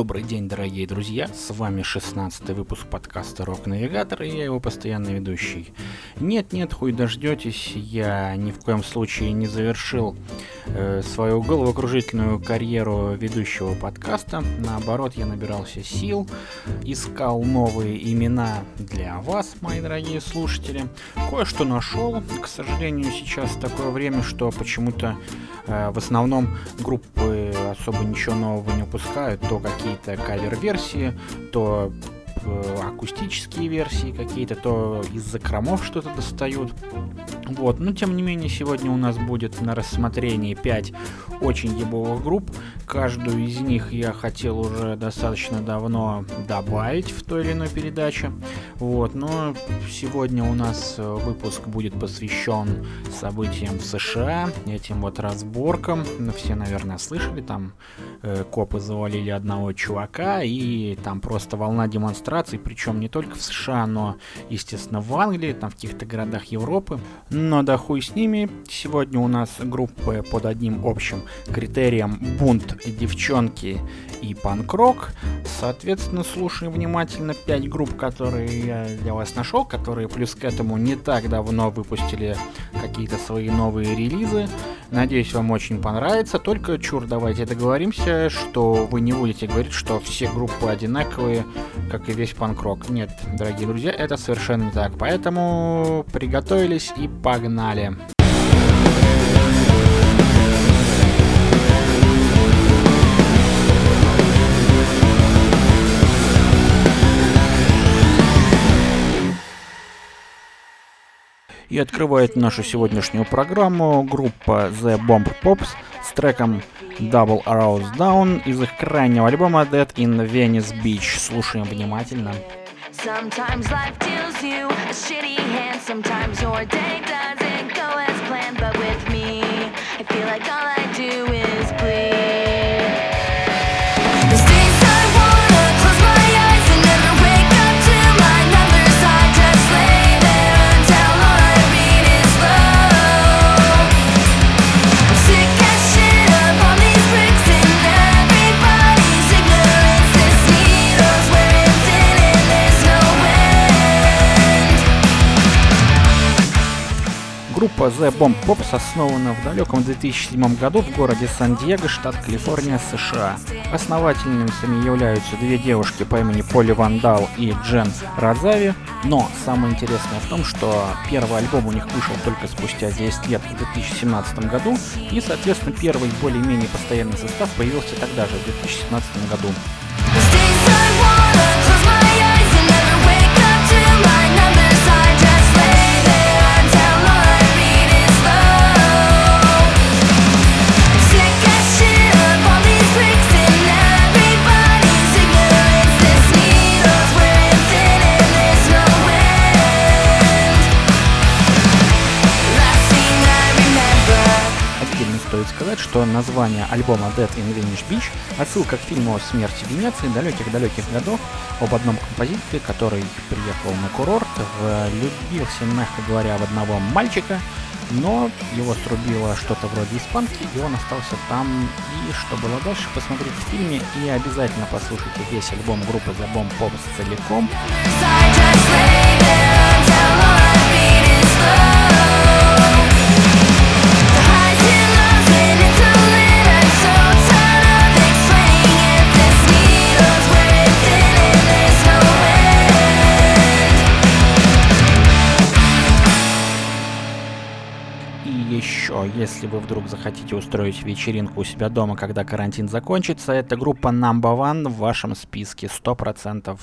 Добрый день, дорогие друзья! С вами 16 выпуск подкаста Рок Навигатор и я его постоянный ведущий. Нет-нет, хуй дождетесь, я ни в коем случае не завершил э, свою головокружительную карьеру ведущего подкаста. Наоборот, я набирался сил, искал новые имена для вас, мои дорогие слушатели. Кое-что нашел. К сожалению, сейчас такое время, что почему-то э, в основном группы особо ничего нового не выпускают, то какие-то кавер-версии, то акустические версии какие-то, то из закромов что-то достают. Вот, но тем не менее, сегодня у нас будет на рассмотрении 5 очень ебовых групп. Каждую из них я хотел уже достаточно давно добавить в той или иной передаче. Вот, но сегодня у нас э, выпуск будет посвящен событиям в США, этим вот разборкам. Ну, все, наверное, слышали, там э, копы завалили одного чувака, и там просто волна демонстраций, причем не только в США, но, естественно, в Англии, там в каких-то городах Европы. Но да хуй с ними. Сегодня у нас группы под одним общим критерием бунт, девчонки и панк-рок. Соответственно, слушаем внимательно 5 групп, которые я для вас нашел, которые плюс к этому не так давно выпустили какие-то свои новые релизы. Надеюсь, вам очень понравится. Только чур, давайте договоримся, что вы не будете говорить, что все группы одинаковые, как и весь панк-рок. Нет, дорогие друзья, это совершенно не так. Поэтому приготовились и по Погнали! И открывает нашу сегодняшнюю программу группа The Bomb Pops с треком Double Arouse Down из их крайнего альбома Dead in Venice Beach. Слушаем внимательно. Sometimes life deals you a shitty hand, sometimes your day doesn't go as planned, but with me, I feel like all I do is bleed. Группа The Bomb Pops основана в далеком 2007 году в городе Сан-Диего, штат Калифорния, США. Основательницами являются две девушки по имени Поли Вандал и Джен Розави, но самое интересное в том, что первый альбом у них вышел только спустя 10 лет в 2017 году, и, соответственно, первый более-менее постоянный состав появился тогда же, в 2017 году. Что название альбома Dead in Venice Beach – отсылка к фильму о смерти Венеции далеких-далеких годов об одном композиторе, который приехал на курорт, влюбился, мягко говоря, в одного мальчика, но его срубило что-то вроде испанки, и он остался там. И что было дальше, посмотрите в фильме и обязательно послушайте весь альбом группы The Bomb Pops целиком. Если вы вдруг захотите устроить вечеринку у себя дома, когда карантин закончится, это группа Number One в вашем списке 100%.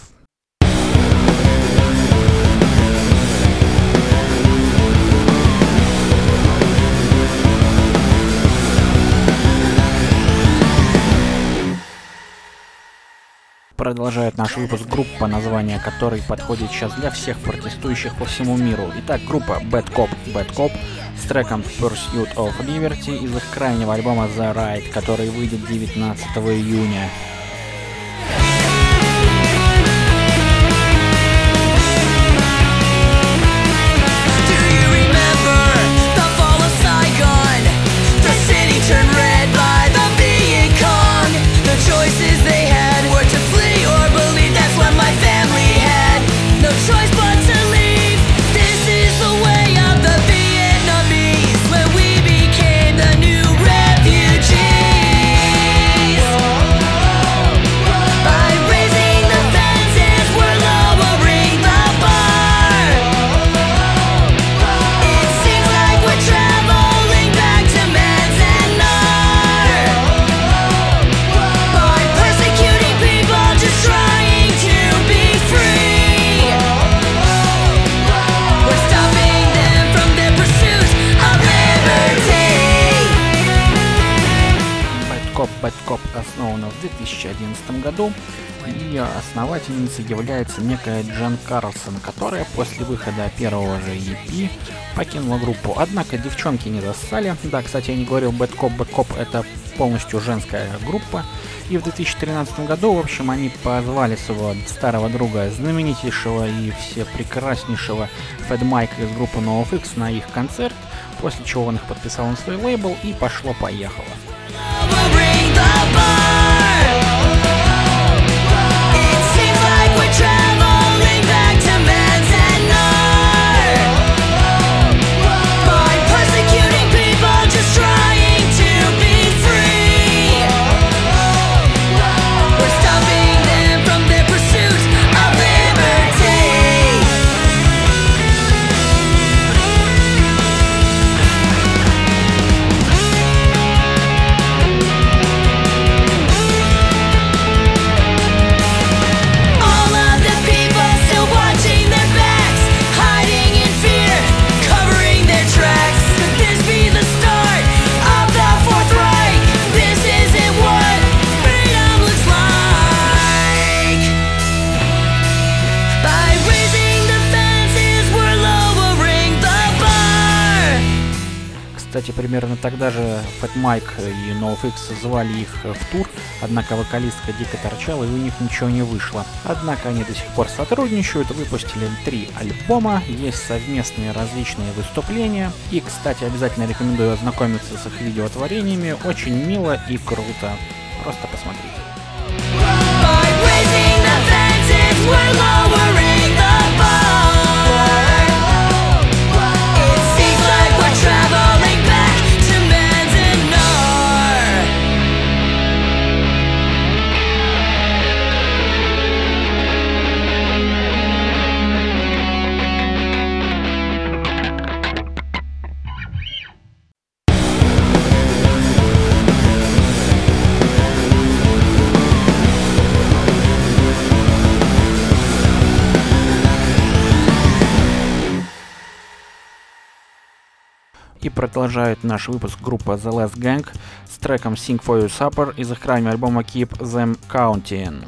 Продолжает наш выпуск группа, название которой подходит сейчас для всех протестующих по всему миру. Итак, группа Bad Cop Bad Cop с треком Pursuit of Liberty из их крайнего альбома The Ride, который выйдет 19 июня. 2011 году, и основательницей является некая Джан Карлсон, которая после выхода первого же EP покинула группу. Однако девчонки не застали. Да, кстати, я не говорил, Bad Cop, Bad Cop это полностью женская группа. И в 2013 году, в общем, они позвали своего старого друга, знаменитейшего и все прекраснейшего Фэд Майка из группы NoFX на их концерт, после чего он их подписал на свой лейбл и пошло-поехало. Кстати, примерно тогда же Fat Mike и NoFX звали их в тур, однако вокалистка дико торчала и у них ничего не вышло. Однако они до сих пор сотрудничают, выпустили три альбома, есть совместные различные выступления. И, кстати, обязательно рекомендую ознакомиться с их видеотворениями, очень мило и круто. Просто посмотрите. И продолжает наш выпуск группа The Last Gang с треком Sing For You Supper из их крайнего альбома Keep Them Counting.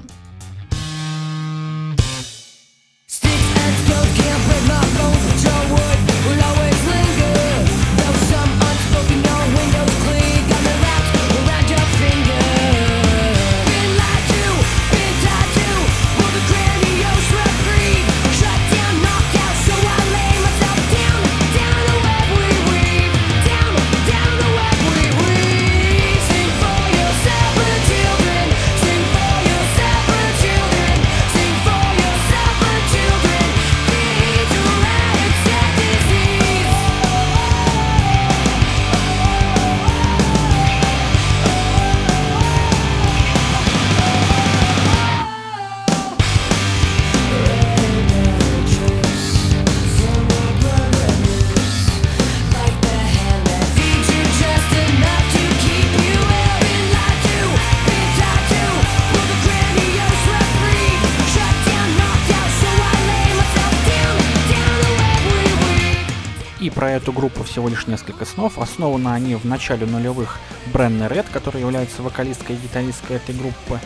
Эту группу всего лишь несколько снов. Основаны они в начале нулевых Бренны Ред, которая является вокалисткой и гитаристкой этой группы.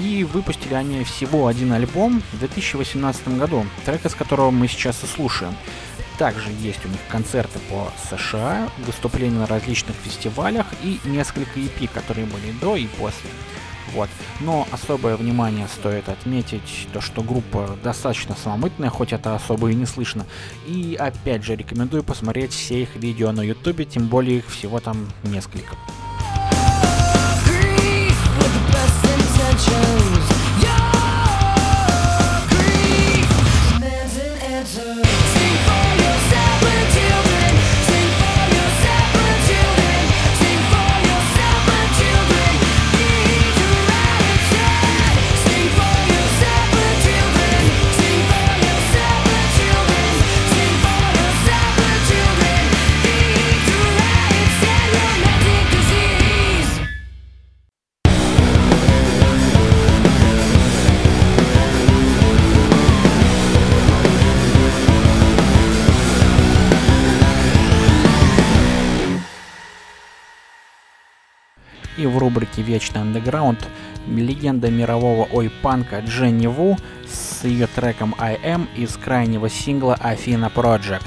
И выпустили они всего один альбом в 2018 году, трек из которого мы сейчас и слушаем. Также есть у них концерты по США, выступления на различных фестивалях и несколько EP, которые были до и после. Вот. Но особое внимание стоит отметить то, что группа достаточно самомытная, хоть это особо и не слышно. И опять же рекомендую посмотреть все их видео на ютубе, тем более их всего там несколько. И в рубрике «Вечный андеграунд» легенда мирового ой-панка Дженни Ву с ее треком «I Am» из крайнего сингла «Афина Project».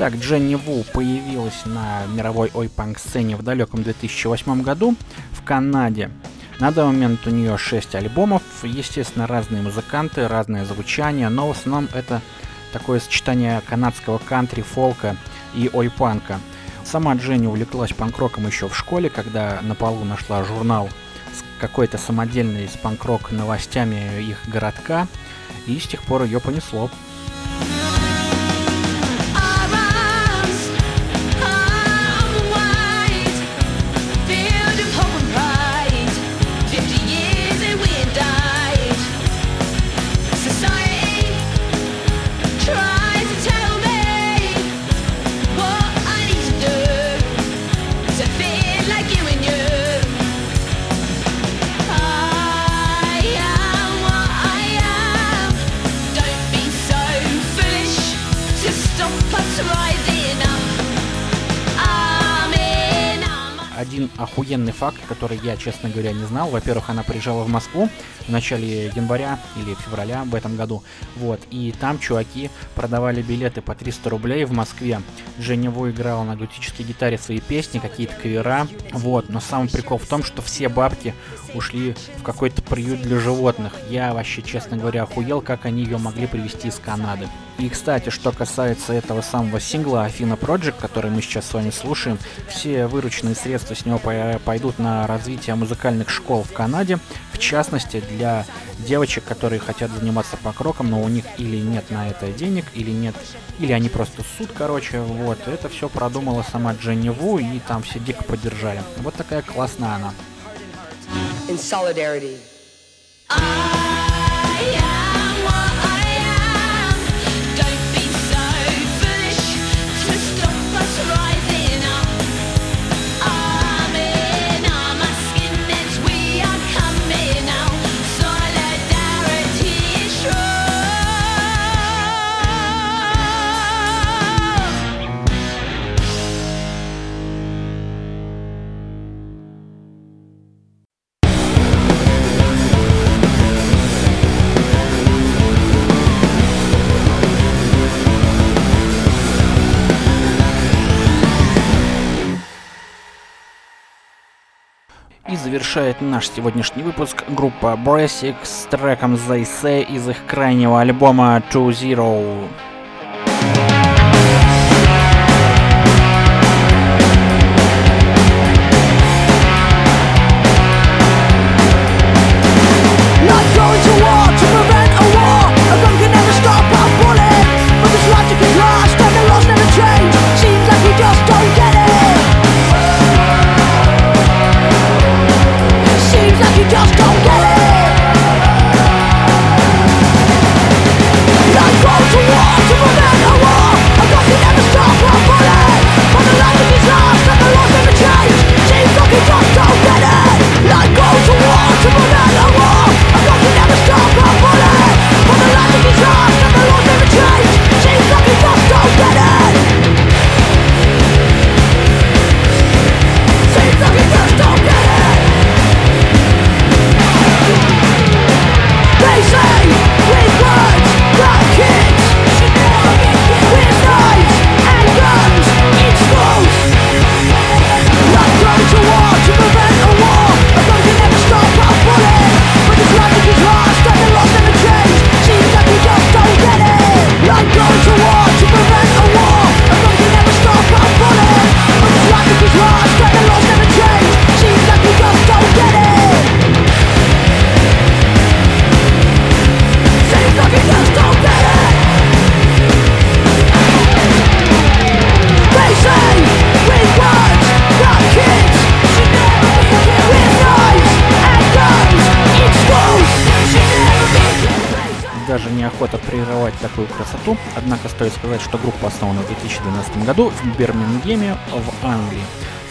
Итак, Дженни Ву появилась на мировой ой-панк сцене в далеком 2008 году в Канаде. На данный момент у нее 6 альбомов, естественно, разные музыканты, разное звучание, но в основном это такое сочетание канадского кантри, фолка и ой-панка. Сама Дженни увлеклась панк-роком еще в школе, когда на полу нашла журнал с какой-то самодельной с панк-рок новостями их городка, и с тех пор ее понесло. Факт, который я, честно говоря, не знал. Во-первых, она приезжала в Москву в начале января или февраля в этом году. Вот, и там чуваки продавали билеты по 300 рублей в Москве. Женя Ву играла на акустической гитаре свои песни, какие-то кавера. Вот, но самый прикол в том, что все бабки ушли в какой-то приют для животных. Я вообще, честно говоря, охуел, как они ее могли привезти из Канады. И, кстати, что касается этого самого сингла Афина Project, который мы сейчас с вами слушаем, все вырученные средства с него пойдут на развитие музыкальных школ в Канаде, в частности для девочек, которые хотят заниматься покроком, но у них или нет на это денег, или нет, или они просто суд, короче, вот. Это все продумала сама Дженни Ву, и там все дико поддержали. Вот такая классная она. In solidarity. И завершает наш сегодняшний выпуск группа Brassic с треком They Say из их крайнего альбома To Zero. Такую красоту, однако стоит сказать, что группа основана в 2012 году в Бирмингеме в Англии.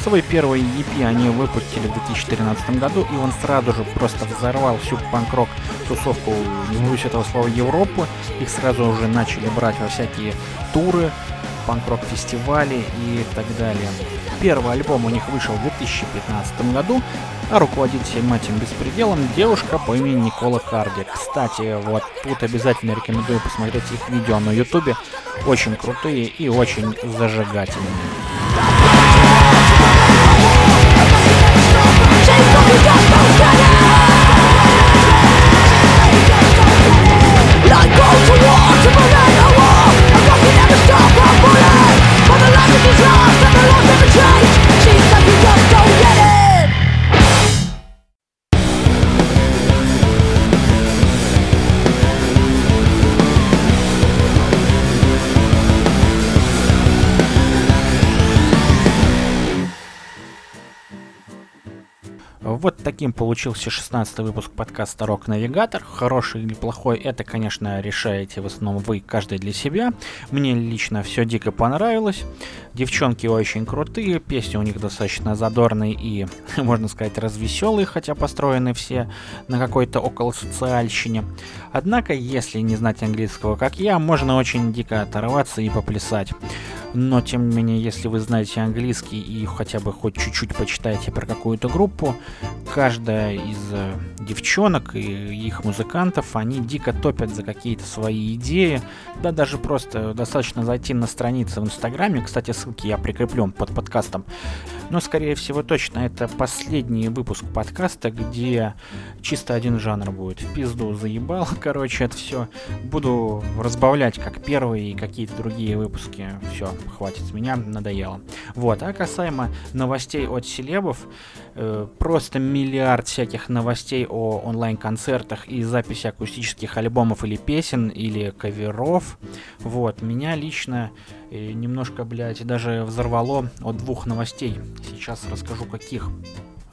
Свой первый EP они выпустили в 2013 году, и он сразу же просто взорвал всю панк-рок тусовку, не боюсь этого слова, Европы. Их сразу уже начали брать во всякие туры, панк-рок фестивали и так далее. Первый альбом у них вышел в 2015 году, а руководит всем этим беспределом девушка по имени Никола Карди. Кстати, вот тут обязательно рекомендую посмотреть их видео на ютубе. Очень крутые и очень зажигательные. Вот таким получился 16 выпуск подкаста Рок Навигатор. Хороший или плохой, это, конечно, решаете в основном вы, каждый для себя. Мне лично все дико понравилось. Девчонки очень крутые, песни у них достаточно задорные и, можно сказать, развеселые, хотя построены все на какой-то около социальщине. Однако, если не знать английского, как я, можно очень дико оторваться и поплясать. Но, тем не менее, если вы знаете английский и хотя бы хоть чуть-чуть почитаете про какую-то группу, каждая из э, девчонок и их музыкантов, они дико топят за какие-то свои идеи. Да, даже просто достаточно зайти на страницы в Инстаграме. Кстати, ссылки я прикреплю под подкастом. Но, скорее всего, точно это последний выпуск подкаста, где чисто один жанр будет. В пизду заебал, короче, это все. Буду разбавлять как первые и какие-то другие выпуски. Все, хватит с меня, надоело. Вот, а касаемо новостей от селебов, просто миллиард всяких новостей о онлайн-концертах и записи акустических альбомов или песен, или каверов. Вот, меня лично э, немножко, блядь, даже взорвало от двух новостей. Сейчас расскажу каких.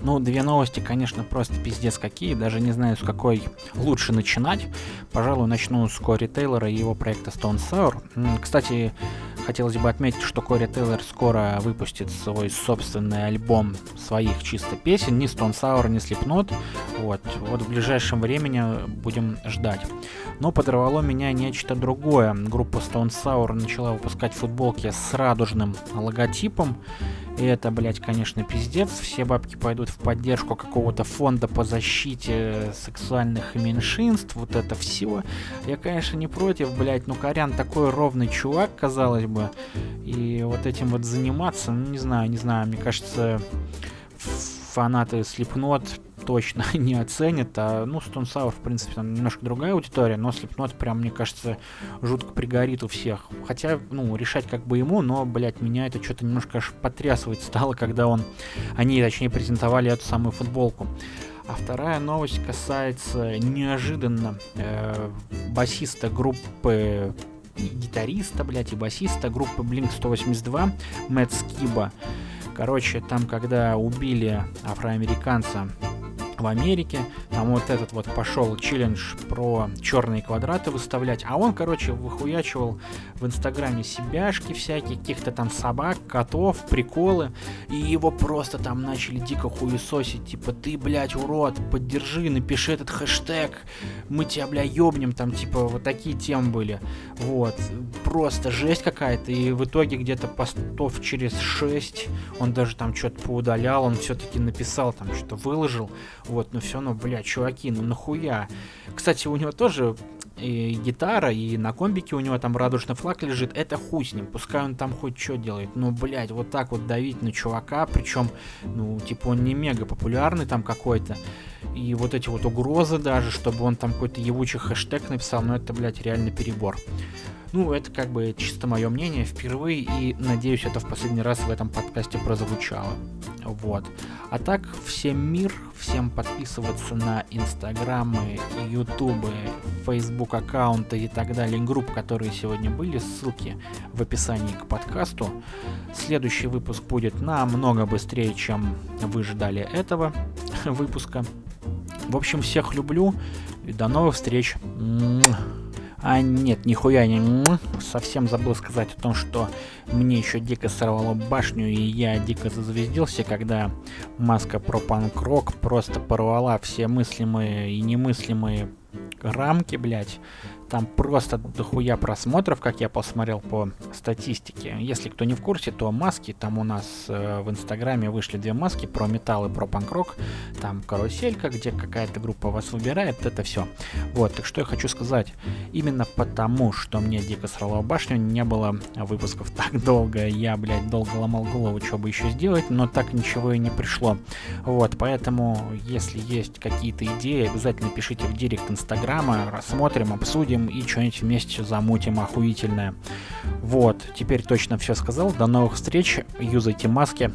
Ну, две новости, конечно, просто пиздец какие, даже не знаю, с какой лучше начинать. Пожалуй, начну с Кори Тейлора и его проекта Stone Sour. Кстати, хотелось бы отметить, что Кори Тейлор скоро выпустит свой собственный альбом своих чисто песен, ни Stone Sour, ни Slipknot. Вот, вот в ближайшем времени будем ждать. Но подорвало меня нечто другое. Группа Stone Sour начала выпускать футболки с радужным логотипом. И это, блядь, конечно, пиздец. Все бабки пойдут в поддержку какого-то фонда по защите сексуальных меньшинств. Вот это все. Я, конечно, не против, блядь. Ну, Корян такой ровный чувак, казалось бы. И вот этим вот заниматься, ну, не знаю, не знаю. Мне кажется, фанаты Slipknot точно не оценят, а, ну, Stone Sour, в принципе, там немножко другая аудитория, но Slipknot прям, мне кажется, жутко пригорит у всех. Хотя, ну, решать как бы ему, но, блядь, меня это что-то немножко аж потрясывает стало, когда он, они, точнее, презентовали эту самую футболку. А вторая новость касается неожиданно э, басиста группы гитариста, блядь, и басиста группы Blink-182 Мэтт Скиба. Короче, там, когда убили афроамериканца в Америке. Там вот этот вот пошел челлендж про черные квадраты выставлять. А он, короче, выхуячивал в Инстаграме себяшки всякие, каких-то там собак, котов, приколы. И его просто там начали дико хуесосить. Типа, ты, блядь, урод, поддержи, напиши этот хэштег. Мы тебя, бля, ёбнем. Там, типа, вот такие темы были. Вот. Просто жесть какая-то. И в итоге где-то постов через 6 он даже там что-то поудалял. Он все-таки написал, там что-то выложил. Вот, ну все равно, бля, чуваки, ну нахуя? Кстати, у него тоже и гитара, и на комбике у него там радужный флаг лежит, это хуй с ним, пускай он там хоть что делает. Ну, блядь, вот так вот давить на чувака, причем, ну, типа он не мега популярный там какой-то. И вот эти вот угрозы даже, чтобы он там какой-то ебучий хэштег написал, ну это, блядь, реально перебор. Ну, это как бы чисто мое мнение впервые, и надеюсь, это в последний раз в этом подкасте прозвучало. Вот. А так, всем мир, всем подписываться на инстаграмы, ютубы, фейсбук аккаунты и так далее, групп, которые сегодня были, ссылки в описании к подкасту. Следующий выпуск будет намного быстрее, чем вы ждали этого выпуска. В общем, всех люблю и до новых встреч. А нет, нихуя не совсем забыл сказать о том, что мне еще дико сорвало башню, и я дико зазвездился, когда маска про панк-рок просто порвала все мыслимые и немыслимые рамки, блядь. Там просто дохуя просмотров, как я посмотрел по статистике. Если кто не в курсе, то маски, там у нас э, в Инстаграме вышли две маски про металл и про панк-рок. Там каруселька, где какая-то группа вас выбирает, это все. Вот, так что я хочу сказать. Именно потому, что мне дико срало башню, не было выпусков так долго. Я, блядь, долго ломал голову, что бы еще сделать, но так ничего и не пришло. Вот, поэтому, если есть какие-то идеи, обязательно пишите в директ Инстаграма, рассмотрим, обсудим и что-нибудь вместе замутим охуительное. Вот, теперь точно все сказал. До новых встреч. Юзайте маски.